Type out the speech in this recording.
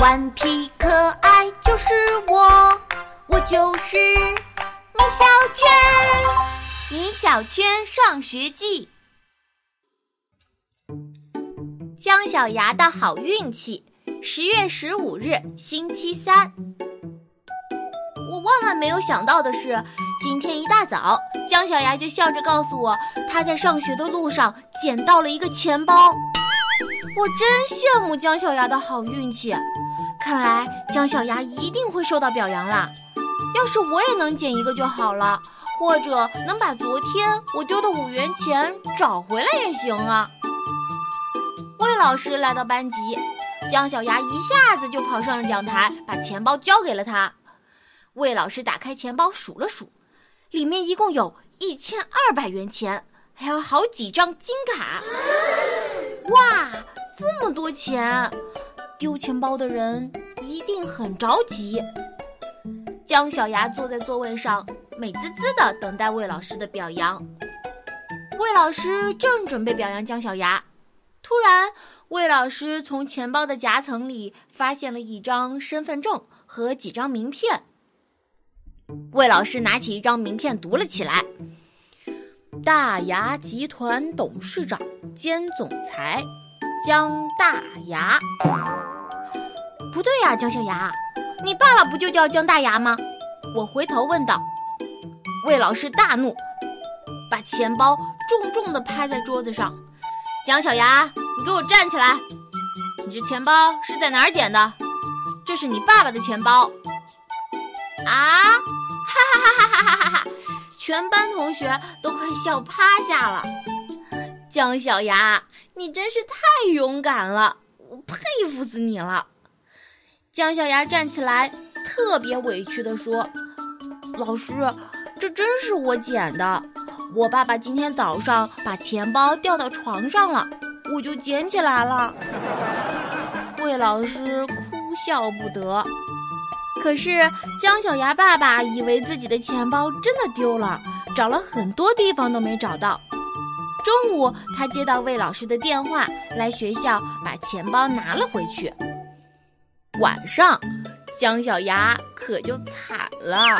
顽皮可爱就是我，我就是米小圈。米小圈上学记。姜小牙的好运气，十月十五日，星期三。我万万没有想到的是，今天一大早，姜小牙就笑着告诉我，他在上学的路上捡到了一个钱包。我真羡慕姜小牙的好运气，看来姜小牙一定会受到表扬啦。要是我也能捡一个就好了，或者能把昨天我丢的五元钱找回来也行啊。魏老师来到班级，姜小牙一下子就跑上了讲台，把钱包交给了他。魏老师打开钱包数了数，里面一共有一千二百元钱，还有好几张金卡。哇，这么多钱！丢钱包的人一定很着急。姜小牙坐在座位上，美滋滋的等待魏老师的表扬。魏老师正准备表扬姜小牙，突然，魏老师从钱包的夹层里发现了一张身份证和几张名片。魏老师拿起一张名片读了起来：“大牙集团董事长兼总裁姜大牙。”不对呀，姜小牙，你爸爸不就叫姜大牙吗？我回头问道。魏老师大怒，把钱包重重地拍在桌子上。姜小牙，你给我站起来！你这钱包是在哪儿捡的？这是你爸爸的钱包。啊！哈哈哈哈哈哈哈！全班同学都快笑趴下了。姜小牙，你真是太勇敢了，我佩服死你了。姜小牙站起来，特别委屈地说：“老师，这真是我捡的。我爸爸今天早上把钱包掉到床上了，我就捡起来了。”魏老师哭笑不得。可是姜小牙爸爸以为自己的钱包真的丢了，找了很多地方都没找到。中午，他接到魏老师的电话，来学校把钱包拿了回去。晚上，姜小牙可就惨了。